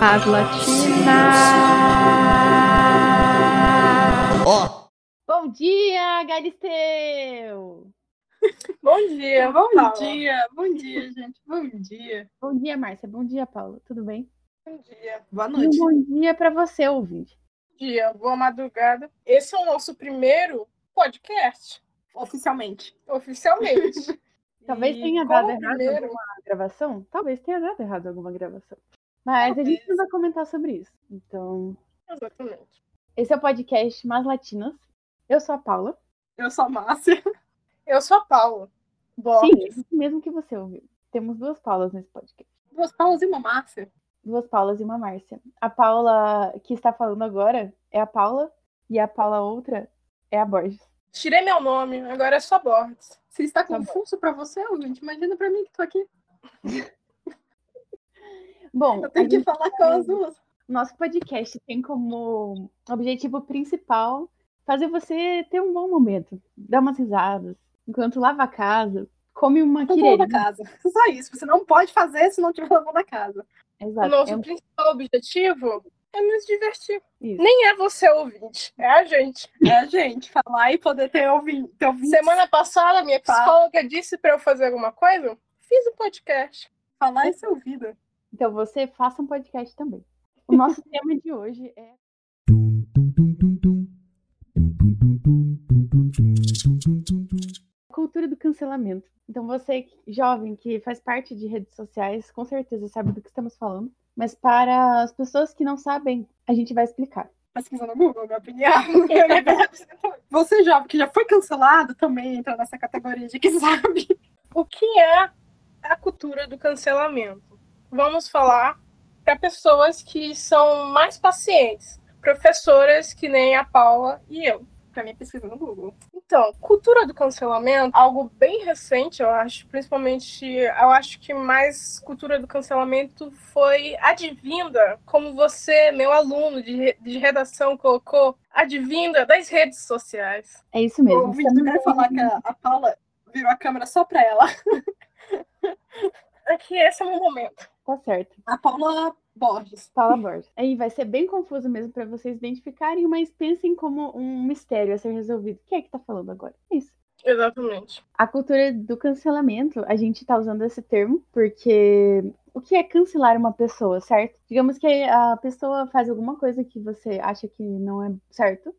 As latinas. Ó, Bom dia, Galisteu! Bom dia, Bom Paula. dia, bom dia, gente. Bom dia. Bom dia, Márcia. Bom dia, Paula. Tudo bem? Bom dia. Boa E um noite. bom dia para você, ouvinte. Bom dia, boa madrugada. Esse é o nosso primeiro podcast, Oficialmente. oficialmente. Talvez E tenha dado errado primeiro- alguma gravação. Talvez tenha dado errado alguma gravação. Mas a gente não vai comentar sobre isso. Então, Exatamente. esse é o podcast Mais Latinas. Eu sou a Paula. Eu sou a Márcia. Eu sou a Paula. Borges. Sim, isso mesmo que você ouviu. Temos duas Paulas nesse podcast. Duas Paulas e uma Márcia. Duas Paulas e uma Márcia. A Paula que está falando agora é a Paula e a Paula outra é a Borges. Tirei meu nome, agora é só Borges. Se está Tá confuso pra você, gente, imagina pra mim que tô aqui. Bom, Eu tenho que falar com as duas. nosso podcast tem como objetivo principal fazer você ter um bom momento, dar umas risadas, enquanto lava a casa, come uma querida. casa. Só isso. Você não pode fazer se não tiver lavando a casa. O Exato. nosso é um- principal objetivo é nos divertir. isso. Nem é você ouvinte, é a gente. É a gente falar e poder ter ouvido Semana passada, minha Tá. psicóloga disse pra eu fazer alguma coisa. Fiz um podcast. falar e ser ouvida. Então você faça um podcast também. O nosso tema de hoje é. Cultura do cancelamento. Então, você, jovem, que faz parte de redes sociais, com certeza sabe do que estamos falando. Mas para as pessoas que não sabem, a gente vai explicar. Pesquisa no Google, minha opinião. você, jovem, que já foi cancelado, também entra nessa categoria de que sabe. O que é a cultura do cancelamento? Vamos falar para pessoas que são mais pacientes, professoras que nem a Paula e eu. Pra mim, pesquisa no Google. Então, cultura do cancelamento, algo bem recente, eu acho, principalmente, eu acho que mais cultura do cancelamento foi advinda, como você, meu aluno de, de redação, colocou, advinda das redes sociais. É isso mesmo. O ouvinte quer falar que a, a Paula virou a câmera só pra ela. Aqui, esse é o meu momento. Tá certo. A Paula Borges. Paula Borges. Aí vai ser bem confuso mesmo para vocês identificarem, mas pensem como um mistério a ser resolvido. Quem é que tá falando agora? É isso. Exatamente. A cultura do cancelamento, a gente tá usando esse termo porque o que é cancelar uma pessoa, certo? Digamos que a pessoa faz alguma coisa que você acha que não é certo,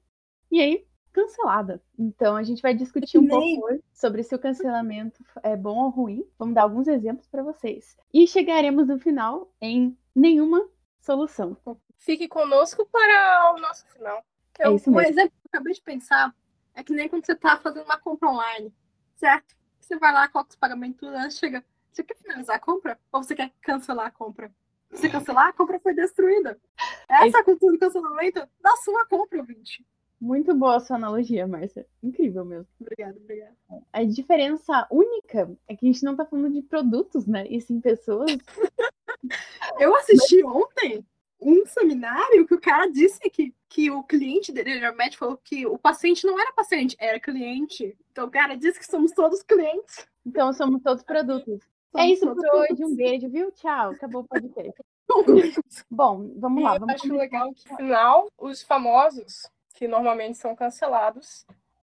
e aí cancelada. Então a gente vai discutir um Nem- pouco sobre se o cancelamento é bom ou ruim. Vamos dar alguns exemplos para vocês. E chegaremos no final em nenhuma solução. Fique conosco para o nosso final. É isso Um mesmo. exemplo que eu acabei de pensar é que nem quando você tá fazendo uma compra online, certo? Você vai lá, coloca os pagamentos, tudo, aí chega. Você quer finalizar a compra? Ou você quer cancelar a compra? Se você cancelar, a compra foi destruída. Essa é a cultura do cancelamento da sua compra, ouvinte. Muito boa a sua analogia, Márcia. Incrível mesmo. Obrigada, obrigada. A diferença única é que a gente não tá falando de produtos, né? E sim pessoas. Eu assisti ontem um seminário que o cara disse que, que o cliente dele, ele era médico, falou que o paciente não era paciente, era cliente. Então o cara disse que somos todos clientes. Então somos todos produtos. é Somos isso todos por hoje. produtos. Um beijo, viu? Tchau. Acabou o podcast. Bom, vamos lá. eu Vamos acho começar. legal que, no final, os famosos, que normalmente são cancelados,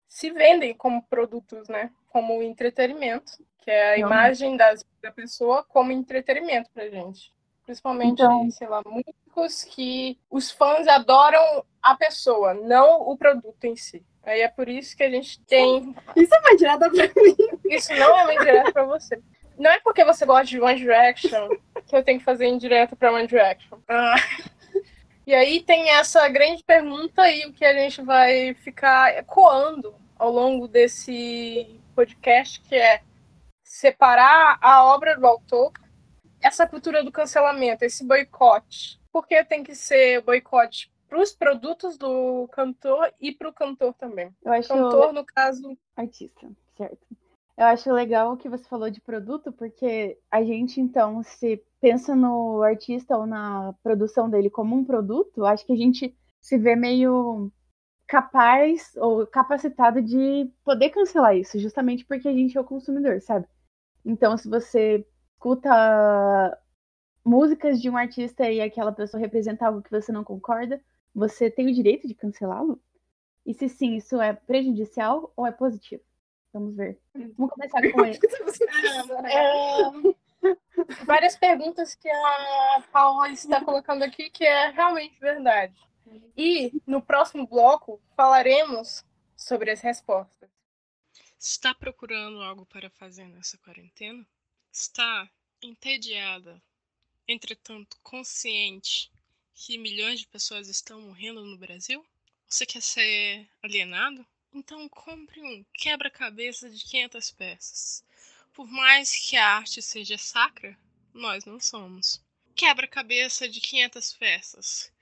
se vendem como produtos, né? Como entretenimento, que é a Realmente. imagem das, da pessoa como entretenimento pra gente. Principalmente, Então- sei lá, músicos que os fãs adoram a pessoa, não o produto em si. Aí é por isso que a gente tem. Isso é uma direta pra mim. Isso não é uma indireta pra você. Não é porque você gosta de One Direction que eu tenho que fazer indireta pra One Direction. Ah. E aí tem essa grande pergunta e o que a gente vai ficar ecoando ao longo desse podcast, que é separar a obra do autor, essa cultura do cancelamento, esse boicote. Por que tem que ser boicote para os produtos do cantor e para o cantor também? Eu acho Cantor, no caso, artista, certo? Eu acho legal o que você falou de produto, porque a gente, então, se pensa no artista ou na produção dele como um produto, acho que a gente se vê meio capaz ou capacitado de poder cancelar isso, justamente porque a gente é o consumidor, sabe? Então, se você escuta músicas de um artista e aquela pessoa representa algo que você não concorda, você tem o direito de cancelá-lo? E se sim, isso é prejudicial ou é positivo? Vamos ver. Vamos começar com ele. É, várias perguntas que a Paula está colocando aqui que é realmente verdade. E no próximo bloco falaremos sobre as respostas. Está procurando algo para fazer nessa quarentena? Está entediada, entretanto consciente que milhões de pessoas estão morrendo no Brasil? Você quer ser alienado? Então compre um quebra-cabeça de 500 peças. Por mais que a arte seja sacra, nós não somos. Quebra-cabeça de 500 peças.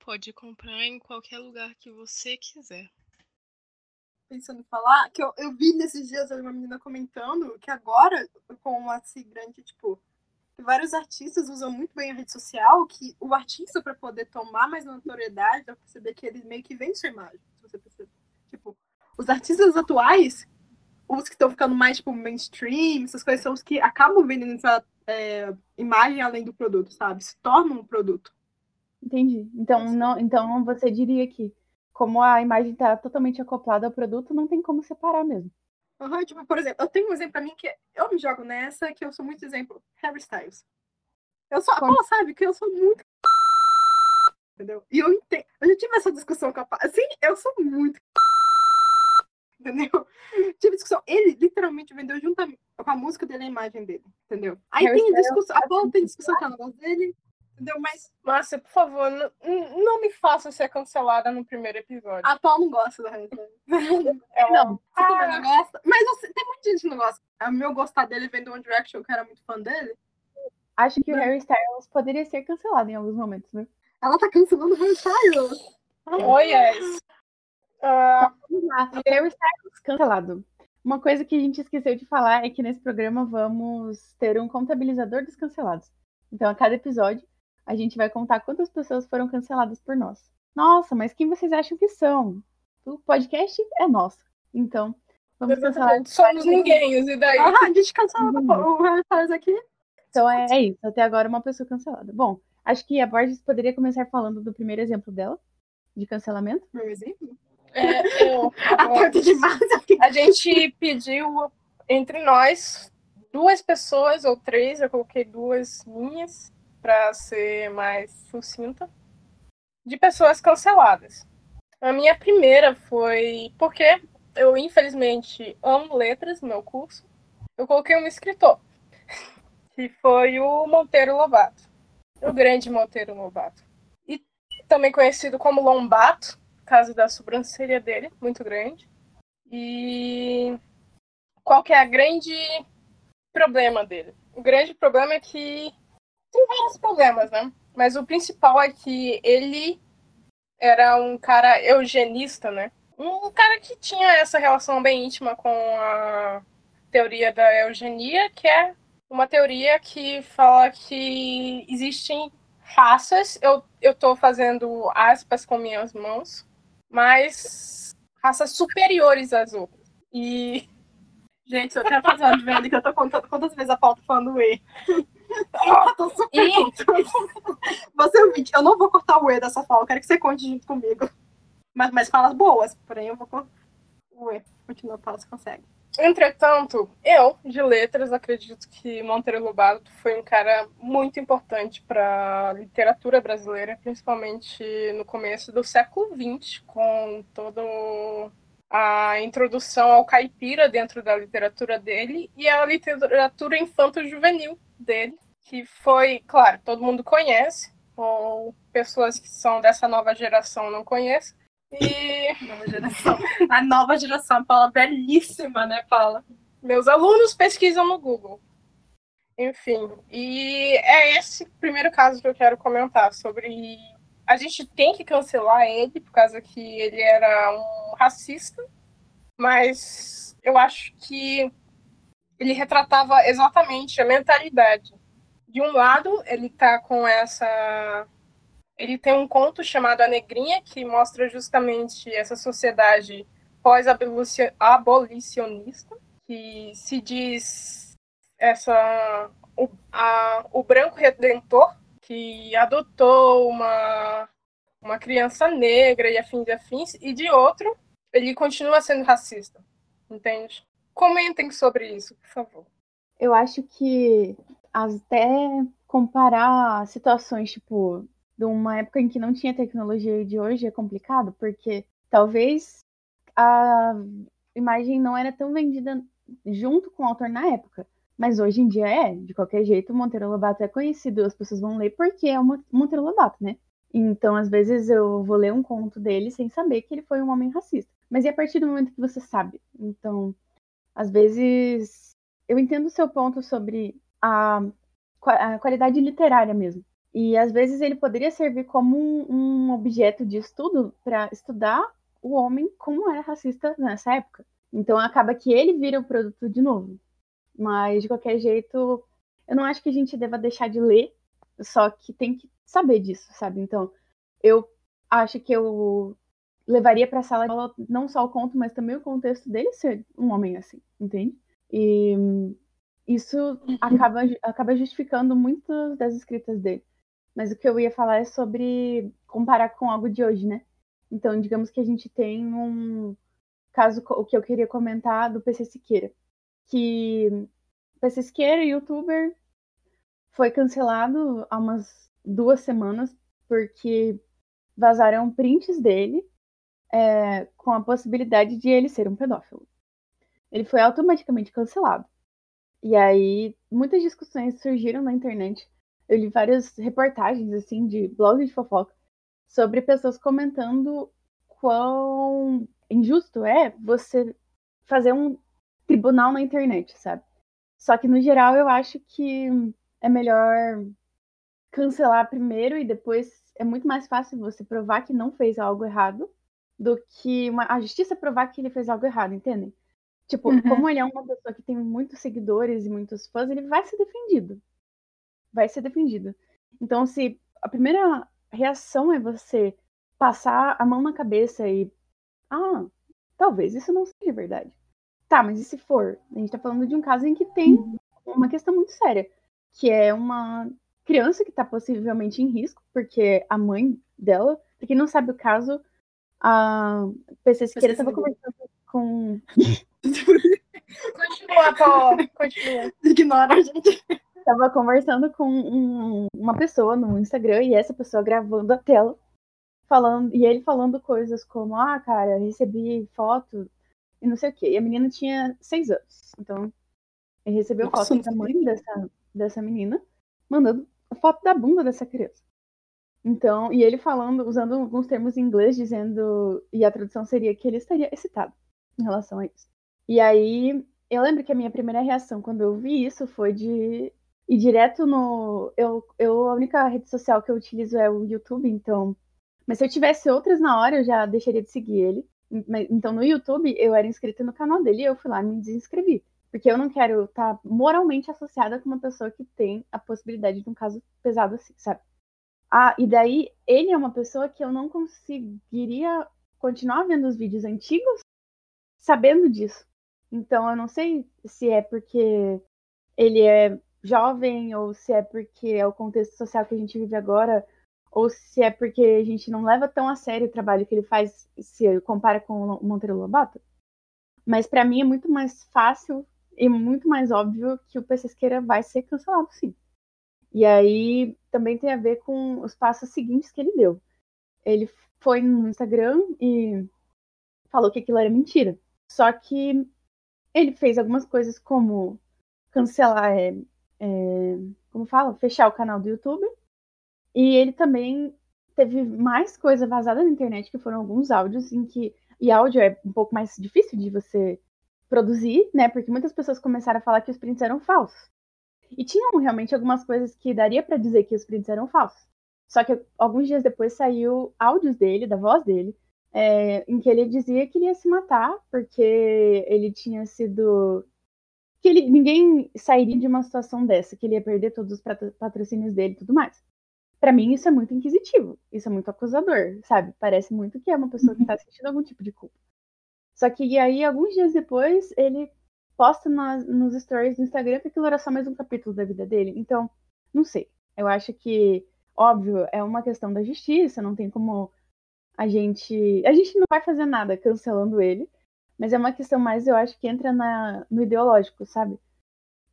Pode comprar em qualquer lugar que você quiser. Pensando em falar, que eu, eu vi nesses dias uma menina comentando que agora, com uma assim grande, tipo, vários artistas usam muito bem a rede social, que o artista, para poder tomar mais notoriedade, dá pra perceber que ele meio que vende sua imagem. Se você perceber. Os artistas atuais, os que estão ficando mais, tipo, mainstream, essas coisas são os que acabam vendendo essa é, imagem além do produto, sabe? Se tornam um produto. Entendi. Então, não, então você diria que, como a imagem está totalmente acoplada ao produto, não tem como separar mesmo. Uhum, tipo, por exemplo, eu tenho um exemplo pra mim que eu me jogo nessa, que eu sou muito exemplo, Harry Styles. Eu sou, Como? Sabe que eu sou muito. Entendeu? E eu entendo. Eu já tive essa discussão com a. Assim, eu sou muito. Entendeu? Tive discussão. Ele literalmente vendeu juntamente com a música dele a imagem dele. Entendeu? Aí Harry tem discussão. A Paula tem discussão com a negócio dele. Entendeu? Mas Márcia, por favor, não me faça ser cancelada no primeiro episódio. a Paula não gosta do Harry Styles. Ela- Não, Você também Ah, não gosta? Mas eu sei- tem muita gente que não gosta. O meu gostar dele vem do One Direction, que eu era muito fã dele. acho que o Harry Styles poderia ser cancelado em alguns momentos, né? Ela tá cancelando o Harry Styles. oh, yes. Ah, lá. Harry Styles cancelado. Uma coisa que a gente esqueceu de falar é que nesse programa vamos ter um contabilizador dos cancelados. Então, a cada episódio, a gente vai contar quantas pessoas foram canceladas por nós. Nossa, mas quem vocês acham que são? O podcast é nosso. Então, vamos cancelar. Somos ninguém, e daí? Ah, a gente cancelou o Harry Styles aqui. Então, é, é isso. Até agora, uma pessoa cancelada. Bom, acho que a Borges poderia começar falando do primeiro exemplo dela, de cancelamento. Meu exemplo. É, eu, A parte de massa. eu fiquei- a gente pediu entre nós duas pessoas ou três, eu coloquei duas linhas para ser mais sucinta, de pessoas canceladas. A minha primeira foi porque eu, infelizmente, amo letras no meu curso. Eu coloquei um escritor, que foi o Monteiro Lobato, o grande Monteiro Lobato. E também conhecido como Lombato, causa da sobrancelha dele, muito grande. E qual que é a grande problema dele? O grande problema é que tem vários problemas, né? Mas o principal é que ele era um cara eugenista, né? Um cara que tinha essa relação bem íntima com a teoria da eugenia, que é uma teoria que fala que existem raças, eu, eu tô fazendo aspas com minhas mãos, mas raças superiores às outras. E Gente, eu quero fazer uma advenda que eu tô contando quantas vezes a pauta falando o E. Eu tô super E-. Você ouvinte, eu não vou cortar o E dessa fala, eu quero que você conte junto comigo. Mas, mas falas boas, porém eu vou cortar o E. Continua, Paula, você consegue. Entretanto, eu, de letras, acredito que Monteiro Lobato foi um cara muito importante para a literatura brasileira, principalmente no começo do século XX, com toda a introdução ao caipira dentro da literatura dele e a literatura infanto-juvenil dele, que foi, claro, todo mundo conhece, ou pessoas que são dessa nova geração não conhecem. E. A nova geração, a Paula belíssima, né, Paula? Meus alunos pesquisam no Google. Enfim, e é esse primeiro caso que eu quero comentar sobre. A gente tem que cancelar ele por causa que ele era um racista, mas eu acho que ele retratava exatamente a mentalidade. De um lado, ele tá com essa. Ele tem um conto chamado A Negrinha, que mostra justamente essa sociedade pós-abolicionista, que se diz essa o, a, o branco redentor que adotou uma uma criança negra e afins e afins, e de outro, ele continua sendo racista. Entende? Comentem sobre isso, por favor. Eu acho que até comparar situações, tipo, de uma época em que não tinha tecnologia de hoje é complicado, porque talvez a imagem não era tão vendida junto com o autor na época. Mas hoje em dia é, de qualquer jeito, Monteiro Lobato é conhecido, as pessoas vão ler porque é o Monteiro Lobato, né? Então, às vezes, eu vou ler um conto dele sem saber que ele foi um homem racista. Mas e a partir do momento que você sabe? Então, às vezes, eu entendo o seu ponto sobre a, a qualidade literária mesmo. E às vezes ele poderia servir como um, um objeto de estudo para estudar o homem como era racista nessa época. Então acaba que ele vira o produto de novo. Mas de qualquer jeito, eu não acho que a gente deva deixar de ler, só que tem que saber disso, sabe? Então, eu acho que eu levaria para a sala não só o conto, mas também o contexto dele ser um homem assim, entende? E isso acaba, acaba justificando muitas das escritas dele. Mas o que eu ia falar é sobre comparar com algo de hoje, né? Então, digamos que a gente tem um caso, o que eu queria comentar do PC Siqueira, que PC Siqueira, youtuber, foi cancelado há umas duas semanas porque vazaram prints dele é, com a possibilidade de ele ser um pedófilo. Ele foi automaticamente cancelado. E aí, muitas discussões surgiram na internet. Eu li várias reportagens, assim, de blogs de fofoca sobre pessoas comentando quão injusto é você fazer um tribunal na internet, sabe? Só que, no geral, eu acho que é melhor cancelar primeiro e depois é muito mais fácil você provar que não fez algo errado do que uma, a justiça provar que ele fez algo errado, entendem? Tipo, uhum. como ele é uma pessoa que tem muitos seguidores e muitos fãs, ele vai ser defendido. Vai ser defendido. Então, se a primeira reação é você passar a mão na cabeça e. Ah, talvez isso não seja verdade. Tá, mas e se for? A gente tá falando de um caso em que tem uhum. uma questão muito séria, que é uma criança que tá possivelmente em risco, porque a mãe dela, pra quem não sabe o caso, a PC Siqueira estava conversando com. Continua, Paul. Continua. Ignora a gente. Tava conversando com um, uma pessoa no Instagram e essa pessoa gravando a tela, falando, e ele falando coisas como, ah, cara, recebi foto e não sei o quê. E a menina tinha seis anos. Então, ele recebeu Nossa, foto da mãe dessa, dessa menina, mandando a foto da bunda dessa criança. Então, e ele falando, usando alguns termos em inglês, dizendo, e a tradução seria que ele estaria excitado em relação a isso. E aí, eu lembro que a minha primeira reação quando eu vi isso foi de ir direto no. Eu, eu, a única rede social que eu utilizo é o YouTube, então. Mas se eu tivesse outras na hora, eu já deixaria de seguir ele. Então, no YouTube, eu era inscrita no canal dele e eu fui lá e me desinscrevi. Porque eu não quero estar moralmente associada com uma pessoa que tem a possibilidade de um caso pesado assim, sabe? Ah, e daí ele é uma pessoa que eu não conseguiria continuar vendo os vídeos antigos sabendo disso. Então eu não sei se é porque ele é jovem ou se é porque é o contexto social que a gente vive agora ou se é porque a gente não leva tão a sério o trabalho que ele faz se compara com o Monteiro Lobato. Mas para mim é muito mais fácil e muito mais óbvio que o Pesqueira vai ser cancelado, sim. E aí também tem a ver com os passos seguintes que ele deu. Ele foi no Instagram e falou que aquilo era mentira. Só que ele fez algumas coisas como cancelar, é, é, como fala, fechar o canal do YouTube. E ele também teve mais coisa vazada na internet, que foram alguns áudios em que. E áudio é um pouco mais difícil de você produzir, né? Porque muitas pessoas começaram a falar que os prints eram falsos. E tinham realmente algumas coisas que daria para dizer que os prints eram falsos. Só que alguns dias depois saiu áudios dele, da voz dele, é, em que ele dizia que ele ia se matar porque ele tinha sido que ele, ninguém sairia de uma situação dessa, que ele ia perder todos os patrocínios dele e tudo mais. Para mim isso é muito inquisitivo, isso é muito acusador, sabe? Parece muito que é uma pessoa que tá sentindo algum tipo de culpa. Só que aí alguns dias depois ele posta nas, nos stories do Instagram que aquilo era só mais um capítulo da vida dele. Então, não sei. Eu acho que, óbvio, é uma questão da justiça, não tem como a gente. A gente não vai fazer nada cancelando ele, mas é uma questão mais, eu acho, que entra na, no ideológico, sabe?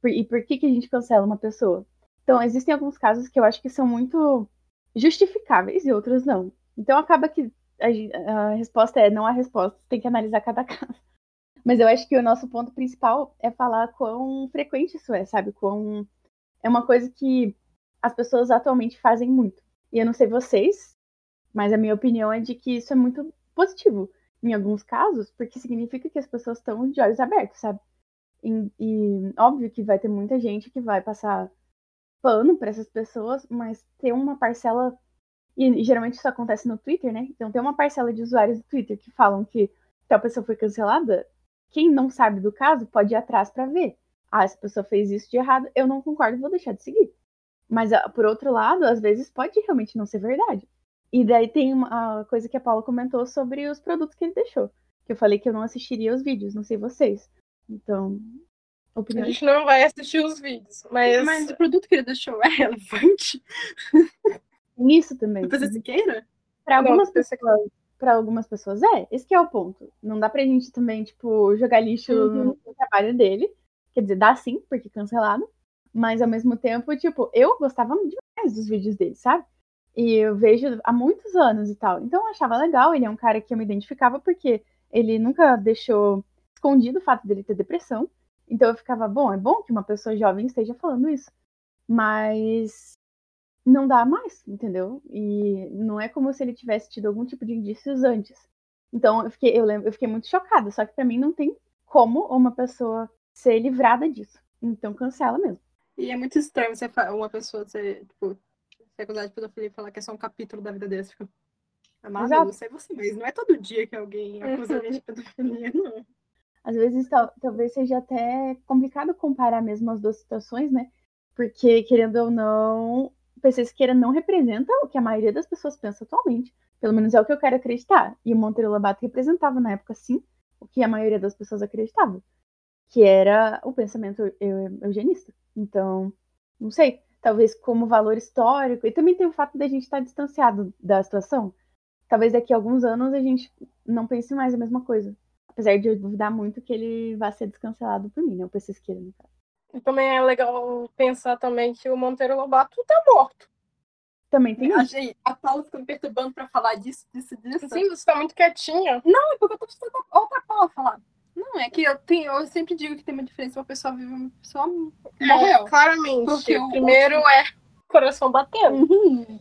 Por- e por que, que a gente cancela uma pessoa? Então, existem alguns casos que eu acho que são muito justificáveis e outros não. Então, acaba que a, a resposta é não há resposta, tem que analisar cada caso. Mas eu acho que o nosso ponto principal é falar quão frequente isso é, sabe? Quão é uma coisa que as pessoas atualmente fazem muito. E eu não sei vocês, mas a minha opinião é de que isso é muito positivo em alguns casos, porque significa que as pessoas estão de olhos abertos, sabe? E, e óbvio que vai ter muita gente que vai passar pano para essas pessoas, mas tem uma parcela e geralmente isso acontece no Twitter, né? Então tem uma parcela de usuários do Twitter que falam que tal pessoa foi cancelada. Quem não sabe do caso pode ir atrás para ver. Ah, essa pessoa fez isso de errado, eu não concordo, vou deixar de seguir. Mas ah, por outro lado, às vezes pode realmente não ser verdade. E daí tem uma a coisa que a Paula comentou sobre os produtos que ele deixou. Que eu falei que eu não assistiria os vídeos, não sei vocês. Então, A opinião. gente não vai assistir os vídeos, mas, Mas o produto que ele deixou é relevante? Isso também. Depois você queira? Para algumas pessoas, para algumas pessoas é, esse que é o ponto. Não dá pra gente também, tipo, jogar lixo Uhum. no, no trabalho dele. Quer dizer, dá sim, porque cancelado. Mas ao mesmo tempo, tipo, eu gostava demais dos vídeos dele, sabe? E eu vejo há muitos anos e tal. Então eu achava legal, ele é um cara que eu me identificava porque ele nunca deixou escondido o fato dele ter depressão. Então eu ficava, bom, é bom que uma pessoa jovem esteja falando isso. Mas não dá mais, entendeu? E não é como se ele tivesse tido algum tipo de indícios antes. Então eu fiquei, eu lembro, eu fiquei muito chocada, só que pra mim não tem como uma pessoa ser livrada disso. Então cancela mesmo. E é muito estranho você uma pessoa ser, tipo, acusada de pedofilia e falar que é só um capítulo da vida dele. Você fica, amado, Exato. não sei você, mas não é todo dia que alguém acusa de pedofilia, não. Às vezes tal- talvez seja até complicado comparar mesmo as duas situações, né? Porque, querendo ou não, o PC Siqueira não representa o que a maioria das pessoas pensa atualmente. Pelo menos é o que eu quero acreditar. E o Monteiro Lobato representava na época, sim, o que a maioria das pessoas acreditava. Que era o pensamento eu- eugenista. Então, não sei. Talvez como valor histórico. E também tem o fato da gente estar distanciado da situação. Talvez daqui a alguns anos a gente não pense mais a mesma coisa. Apesar de eu duvidar muito que ele vá ser descancelado por mim, né? O PC Esquerda, no caso. E também é legal pensar também que o Monteiro Lobato tá morto. Também tem isso. Achei, a Paula ficou me perturbando pra falar disso, disso, disso. Sim, você tá muito quietinha. Não, é porque eu tô precisando outra Paula falar. Não, é que eu tenho, eu sempre digo que tem uma diferença uma pessoa vive e uma pessoa morreu. claramente. Porque o primeiro é coração batendo. Uhum.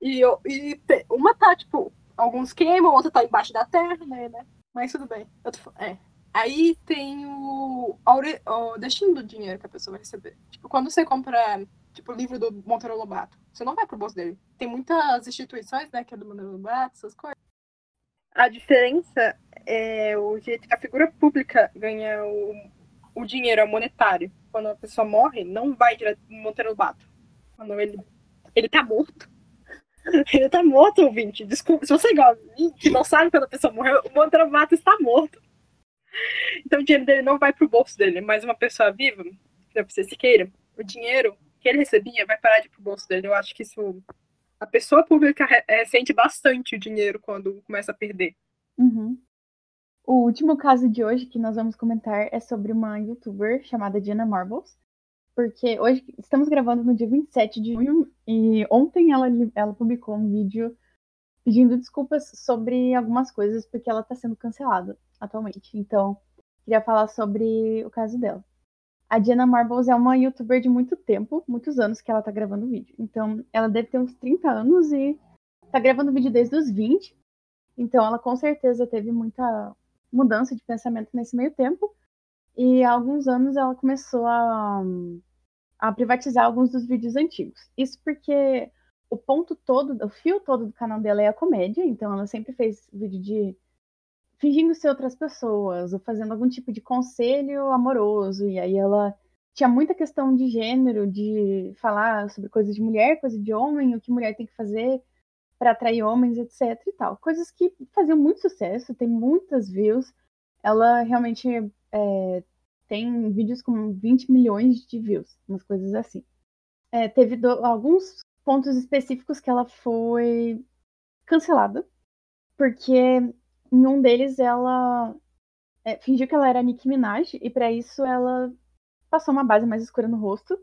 E, eu, e te- uma tá, tipo, alguns queimam, outra tá embaixo da terra, né? né? Mas tudo bem. Tô é. Aí tem o, o destino do dinheiro que a pessoa vai receber. Tipo, quando você compra, tipo, o livro do Monteiro Lobato, você não vai pro bolso dele. Tem muitas instituições, né, que é do Monteiro Lobato, essas coisas. A diferença é o jeito que a figura pública ganha o, o dinheiro é monetário. Quando a pessoa morre, não vai direto pro Monteiro Lobato. Quando ele, ele tá morto. Ele tá morto, ouvinte. Desculpa, se você gosta de mim, que não sabe quando a pessoa morreu, o Monteiro Lobato está morto. Então o dinheiro dele não vai pro bolso dele, mas uma pessoa viva, que você se queira, o dinheiro que ele recebia vai parar de ir pro bolso dele. Eu acho que isso. A pessoa pública é, sente bastante o dinheiro quando começa a perder. Uhum. O último caso de hoje que nós vamos comentar é sobre uma youtuber chamada Diana Marbles. Porque hoje estamos gravando no dia 27 de junho e ontem ela, ela publicou um vídeo pedindo desculpas sobre algumas coisas porque ela está sendo cancelada atualmente. Então, queria falar sobre o caso dela. A Diana Marbles é uma youtuber de muito tempo, muitos anos que ela tá gravando vídeo. Então, ela deve ter uns 30 anos e tá gravando vídeo desde os 20. Então, ela com certeza teve muita mudança de pensamento nesse meio tempo. E há alguns anos ela começou a, a privatizar alguns dos vídeos antigos. Isso porque o ponto todo, o fio todo do canal dela é a comédia. Então, ela sempre fez vídeo de fingindo ser outras pessoas, ou fazendo algum tipo de conselho amoroso. E aí ela tinha muita questão de gênero, de falar sobre coisas de mulher, coisa de homem, o que mulher tem que fazer para atrair homens, etc e tal. Coisas que faziam muito sucesso, tem muitas views. Ela realmente é, Tem vídeos com 20 milhões de views, umas coisas assim. É, teve do- alguns pontos específicos que ela foi cancelada, porque em um deles ela é, fingiu que ela era Nicki Minaj, e para isso ela passou uma base mais escura no rosto.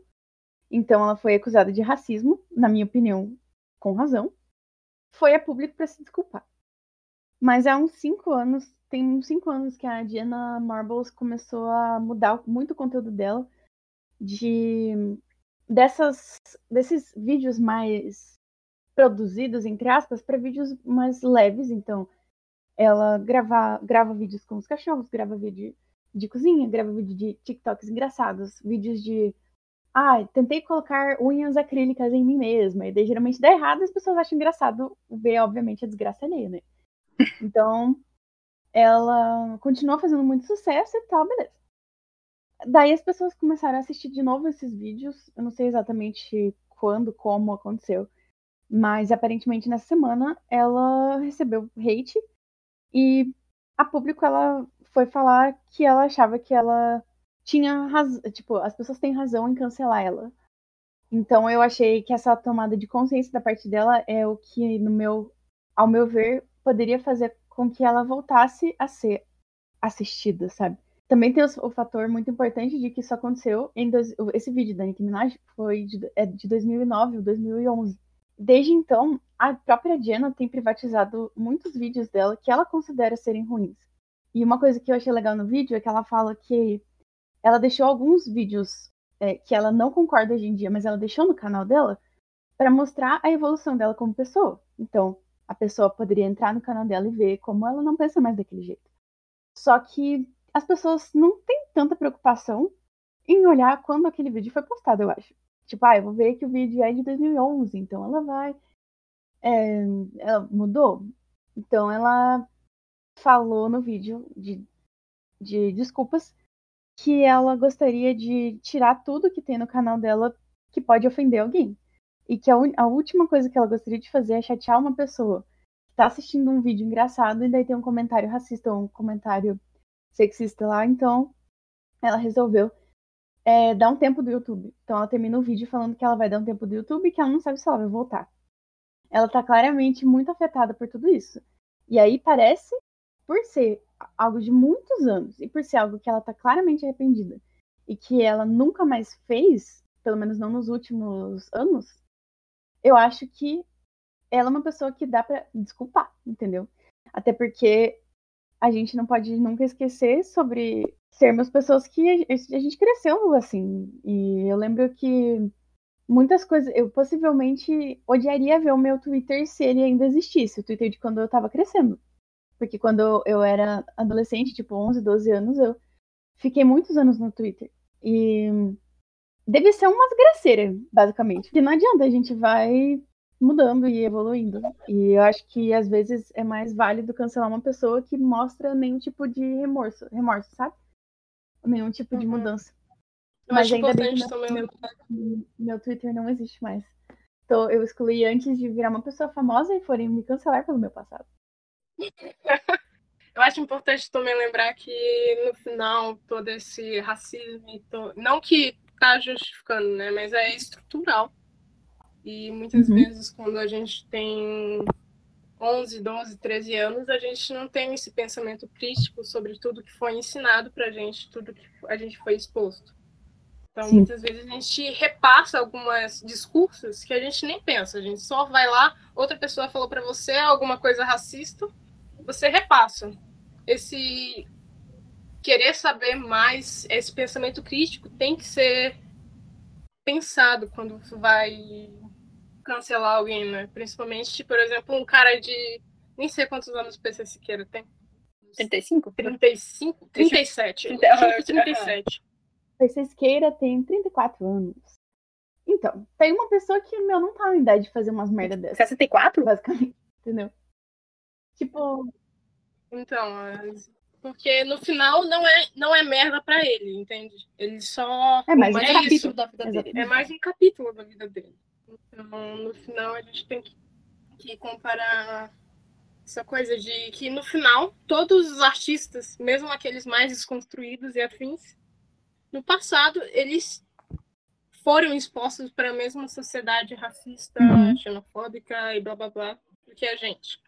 Então ela foi acusada de racismo, na minha opinião, com razão. Foi a público para se desculpar. Mas há uns cinco anos, tem uns cinco anos que a Diana Marbles começou a mudar muito o conteúdo dela de dessas desses vídeos mais produzidos entre aspas para vídeos mais leves, então ela grava grava vídeos com os cachorros, grava vídeo de cozinha, grava vídeo de TikToks engraçados, vídeos de ah, tentei colocar unhas acrílicas em mim mesma, e daí geralmente dá errado e as pessoas acham engraçado ver, obviamente, a desgraça alheia, né? Então, ela continuou fazendo muito sucesso e tal, beleza. Daí as pessoas começaram a assistir de novo esses vídeos. Eu não sei exatamente quando, como aconteceu. Mas aparentemente nessa semana ela recebeu hate e a público ela foi falar que ela achava que ela tinha razão, tipo, as pessoas têm razão em cancelar ela. Então eu achei que essa tomada de consciência da parte dela é o que no meu, ao meu ver, poderia fazer com que ela voltasse a ser assistida, sabe? Também tem o fator muito importante de que isso aconteceu em esse vídeo da Nicki Minaj foi de, é de 2009 ou 2011. Desde então, a própria Jenna tem privatizado muitos vídeos dela que ela considera serem ruins. E uma coisa que eu achei legal no vídeo é que ela fala que ela deixou alguns vídeos é, que ela não concorda hoje em dia, mas ela deixou no canal dela para mostrar a evolução dela como pessoa. Então, a pessoa poderia entrar no canal dela e ver como ela não pensa mais daquele jeito. Só que as pessoas não têm tanta preocupação em olhar quando aquele vídeo foi postado, eu acho. Tipo, ah, eu vou ver que o vídeo é de 2011, então ela vai. é, ela mudou. Então ela falou no vídeo de, de desculpas que ela gostaria de tirar tudo que tem no canal dela que pode ofender alguém. E que a, a última coisa que ela gostaria de fazer é chatear uma pessoa que tá assistindo um vídeo engraçado e daí tem um comentário racista ou um comentário sexista lá, então ela resolveu é, dar um tempo do YouTube. Então ela termina o vídeo falando que ela vai dar um tempo do YouTube e que ela não sabe se ela vai voltar. Ela tá claramente muito afetada por tudo isso. E aí parece, por ser algo de muitos anos e por ser algo que ela tá claramente arrependida e que ela nunca mais fez, pelo menos não nos últimos anos, eu acho que ela é uma pessoa que dá pra desculpar, entendeu? Até porque a gente não pode nunca esquecer sobre sermos pessoas que a gente cresceu assim. E eu lembro que muitas coisas. Eu possivelmente odiaria ver o meu Twitter se ele ainda existisse, o Twitter de quando eu tava crescendo. Porque quando eu era adolescente, tipo 11, 12 anos, eu fiquei muitos anos no Twitter. E deve ser uma desgraceira, basicamente. Porque não adianta, a gente vai mudando e evoluindo. E eu acho que às vezes é mais válido cancelar uma pessoa que mostra nenhum tipo de remorso, remorso, sabe? Nenhum tipo de Uhum. mudança. Eu Mas ainda bem importante que meu, lembrar. meu Twitter não existe mais. Então eu excluí antes de virar uma pessoa famosa e forem me cancelar pelo meu passado. Eu acho importante também lembrar que no final todo esse racismo, to- não que tá justificando, né, mas é estrutural. E muitas Uhum. vezes quando a gente tem 11, 12, 13 anos, a gente não tem esse pensamento crítico sobre tudo que foi ensinado pra gente, tudo que a gente foi exposto. Então, Sim. muitas vezes a gente repassa alguns discursos que a gente nem pensa, a gente só vai lá, outra pessoa falou pra você alguma coisa racista, você repassa. Esse querer saber mais, esse pensamento crítico tem que ser pensado quando você vai cancelar alguém, né? Principalmente, por exemplo, um cara de nem sei quantos anos o PC Siqueira tem. 35? 35? 37. Trinta- Eu juro aham, que 37. Persisqueira tem 34 anos. Então, tem uma pessoa que, meu, não tá na idade de fazer umas merda dessas, 64? basicamente. Entendeu? Tipo, Então, porque no final não é, não é merda pra ele, entende? Ele só. É mais um é capítulo isso. da vida dele. Exatamente. É mais um capítulo da vida dele. Então, no final, a gente tem que, que comparar essa coisa de que no final, todos os artistas, mesmo aqueles mais desconstruídos e afins, no passado eles foram expostos para a mesma sociedade racista, Uhum. xenofóbica e blá blá blá do que a gente.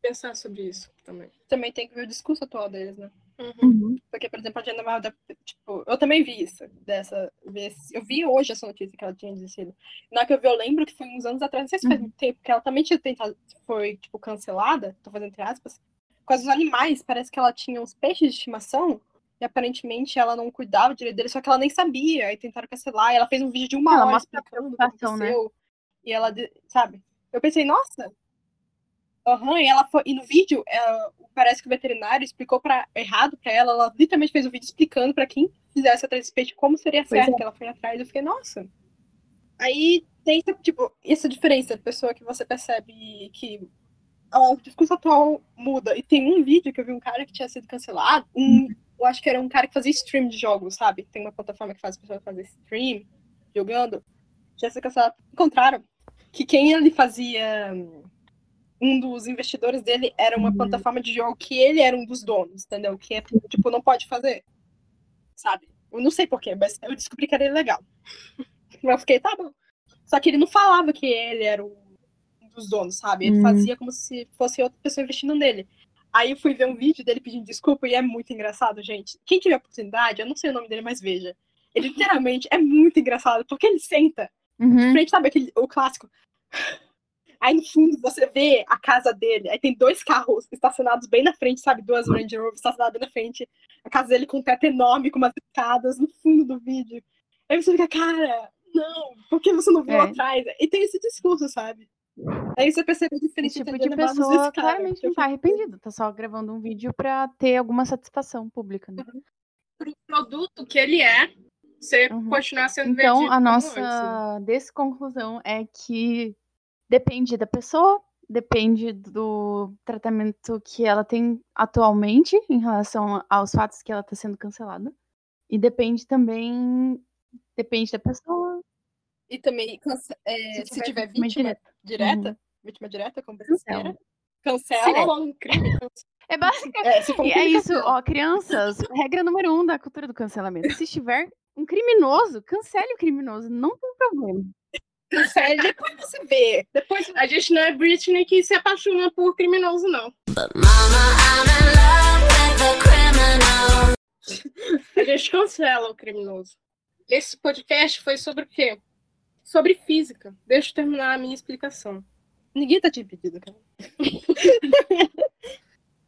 Pensar sobre isso também. Também tem que ver o discurso atual deles, né? Uhum. Porque, por exemplo, a Diana Marroda, tipo, eu também vi isso, dessa vez. Eu vi hoje essa notícia que ela tinha desistido. Na hora que eu vi, eu lembro que foi uns anos atrás, não sei se faz muito tempo, que ela também tinha tentado, foi, tipo, cancelada, tô fazendo entre aspas, causa dos animais. Parece que ela tinha uns peixes de estimação e aparentemente ela não cuidava direito deles, só que ela nem sabia. Aí tentaram cancelar, e ela fez um vídeo de uma Ela hora explicando o que né? aconteceu. E ela, de- sabe? Eu pensei, nossa, Aham, e ela foi. E no vídeo, ela- parece que o veterinário explicou para errado pra ela. Ela literalmente fez o vídeo explicando pra quem fizesse atrás desse peixe como seria Pois certo é. que ela foi atrás. Eu fiquei, nossa. Aí tem essa, tipo, essa diferença, pessoa que você percebe que o discurso atual muda. E tem um vídeo que eu vi um cara que tinha sido cancelado. Um, eu acho que era um cara que fazia stream de jogos, sabe? Tem uma plataforma que faz as pessoas fazer stream jogando. Sido cancelado. Encontraram que quem ele fazia um dos investidores dele era uma plataforma de jogo que ele era um dos donos, entendeu? Que é, tipo, não pode fazer. Sabe? Eu não sei porquê, mas eu descobri que era ilegal. Eu fiquei, tá bom. Só que ele não falava que ele era um dos donos, sabe? Ele Hum. fazia como se fosse outra pessoa investindo nele. Aí eu fui ver um vídeo dele pedindo desculpa e é muito engraçado, gente. Quem tiver oportunidade, eu não sei o nome dele, mas veja. Ele literalmente é muito engraçado, porque ele senta Uhum. frente, sabe aquele, o clássico? Aí no fundo você vê a casa dele, aí tem dois carros estacionados bem na frente, sabe? Duas Range Rover estacionadas bem na frente. A casa dele com um teto enorme, com umas escadas no fundo do vídeo. Aí você fica, cara, não, por que você não viu É. atrás? E tem esse discurso, sabe? Aí você percebe a Esse diferença tipo de a e pessoa cara. claramente não tá arrependido, tá só gravando um vídeo pra ter alguma satisfação pública, né? Pro produto que ele é, você Uhum. continuar sendo Então, vendido a como nossa antes, desconclusão é que depende da pessoa, depende do tratamento que ela tem atualmente em relação aos fatos que ela está sendo cancelada. E depende também. Depende da pessoa. E também, é, se, tiver vítima vítima direta. direta, Uhum. vítima direta, como Cancela. Se cancela. for um crime, cancela. É basicamente. É, um é isso, cancela. ó, crianças, regra número um da cultura do cancelamento. Se estiver um criminoso, cancele o criminoso, não tem problema. Cancela, depois você vê. Depois A gente não é Britney que se apaixona por criminoso, não. A gente cancela o criminoso. Esse podcast foi sobre o quê? Sobre física. Deixa eu terminar a minha explicação. ninguém tá te impedindo, cara.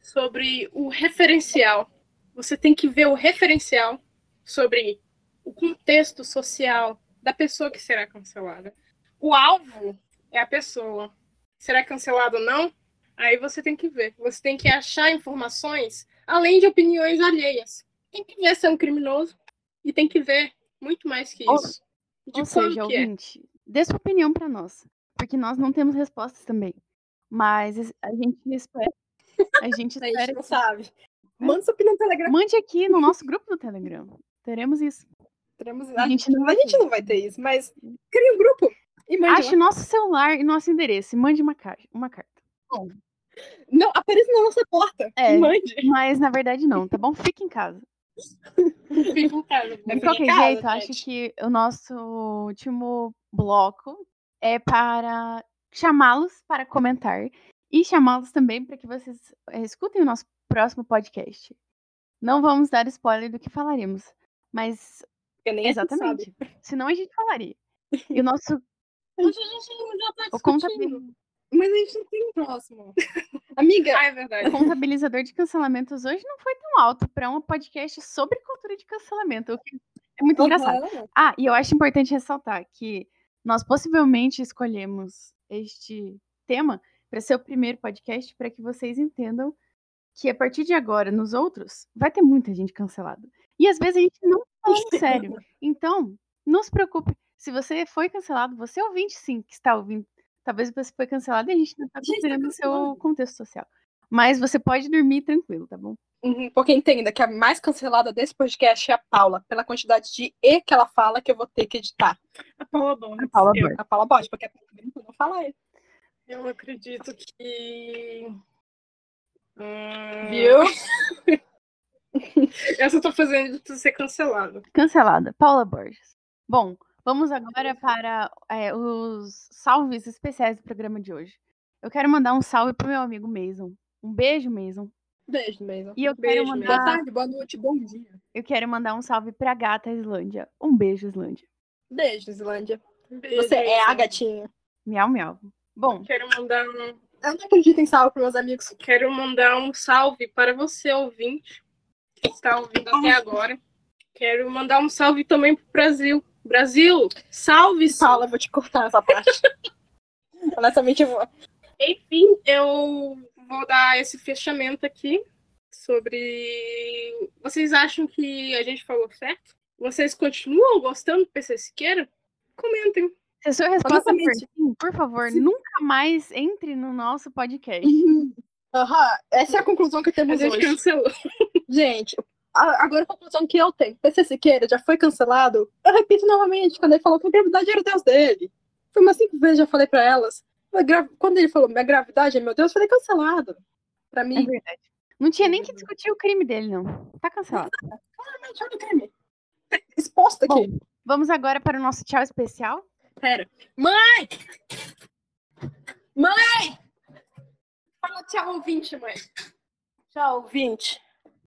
Sobre o referencial. Você tem que ver o referencial sobre o contexto social da pessoa que será cancelada. O alvo é a pessoa. Será cancelado ou não? Aí você tem que ver. Você tem que achar informações além de opiniões alheias. Tem que ver se é um criminoso e tem que ver muito mais que isso. De Ou como seja, que é. ouvinte, dê sua opinião pra nós. Porque nós não temos respostas também. Mas a gente espera. A gente A gente não sabe. Manda sua opinião no Telegram. Mande aqui no nosso grupo do Telegram. Teremos isso. Teremos... A A, gente não a gente ter. não vai ter isso, mas cria um grupo e mande Ache nosso celular e nosso endereço e mande uma, ca- uma carta. lá. Não, apareça na nossa porta. É. Mande. Mas na verdade não, tá bom? Fique em casa. Fica em casa. De qualquer casa, jeito, acho gente. que o nosso último bloco é para chamá-los para comentar e chamá-los também para que vocês eh, escutem o nosso próximo podcast. Não vamos dar spoiler do que falaremos, mas exatamente. Senão a gente falaria. E o nosso a gente já tá discutindo. Mas a gente não tem o próximo. Amiga, Ah, é verdade. o contabilizador de cancelamentos hoje não foi tão alto para um podcast sobre cultura de cancelamento, o que é muito engraçado. aham, Ah, e eu acho importante ressaltar que nós possivelmente escolhemos este tema para ser o primeiro podcast para que vocês entendam que a partir de agora, nos outros, vai ter muita gente cancelada. E às vezes a gente não tá falando sério. Então, não se preocupe. Se você foi cancelado, você é ouvinte sim que está ouvindo. Talvez você foi cancelado e a gente não está tá considerando o seu contexto social. Mas você pode dormir tranquilo, tá bom? Uhum, Porque entenda que a mais cancelada desse podcast é a Paula, pela quantidade de E que ela fala que eu vou ter que editar. A Paula Bond. A Paula eu. A Paula pode, porque a Paula não fala E. eu acredito que. Hum, Viu? Essa eu tô fazendo de ser cancelada. Cancelada. Paula Borges. Bom, vamos agora para é, os salves especiais do programa de hoje. Eu quero mandar um salve pro meu amigo Mason. Um beijo, Mason. Beijo mesmo. E eu Beijo, quero Mason. Boa mandar, tarde, boa noite, bom dia. eu quero mandar um salve pra gata Islândia. Um beijo, Islândia. Beijo, Islândia. Beijo, Você é a Mason. gatinha. Miau, miau. Bom, Quero mandar um, Eu não acredito em salve pros meus amigos. quero mandar um salve para você, ouvinte, que está ouvindo até agora. Quero mandar um salve também pro Brasil. Brasil, salve-se! Paula, eu vou te cortar essa parte. Honestamente, eu vou. Enfim, eu vou dar esse fechamento aqui sobre. Vocês acham que a gente falou certo? Vocês continuam gostando do PC Siqueira? Comentem. se a sua resposta for sim, por favor, Sim. nunca mais entre no nosso podcast. Aham, essa é a conclusão que A temos gente hoje. cancelou. Gente, a- agora a conclusão que eu tenho. PC Siqueira já foi cancelado. Eu repito novamente, quando ele falou que a gravidade era o Deus dele. Foi umas cinco vezes, já falei pra elas. Quando ele falou, minha gravidade é meu Deus, eu falei cancelado. Pra É mim, verdade. Não tinha nem que discutir o crime dele, não. Tá cancelado. claramente, olha o crime. Exposto aqui. Bom, vamos agora para o nosso tchau especial. Pera. Mãe! Mãe! Fala tchau, ouvinte, mãe. Tchau, ouvinte.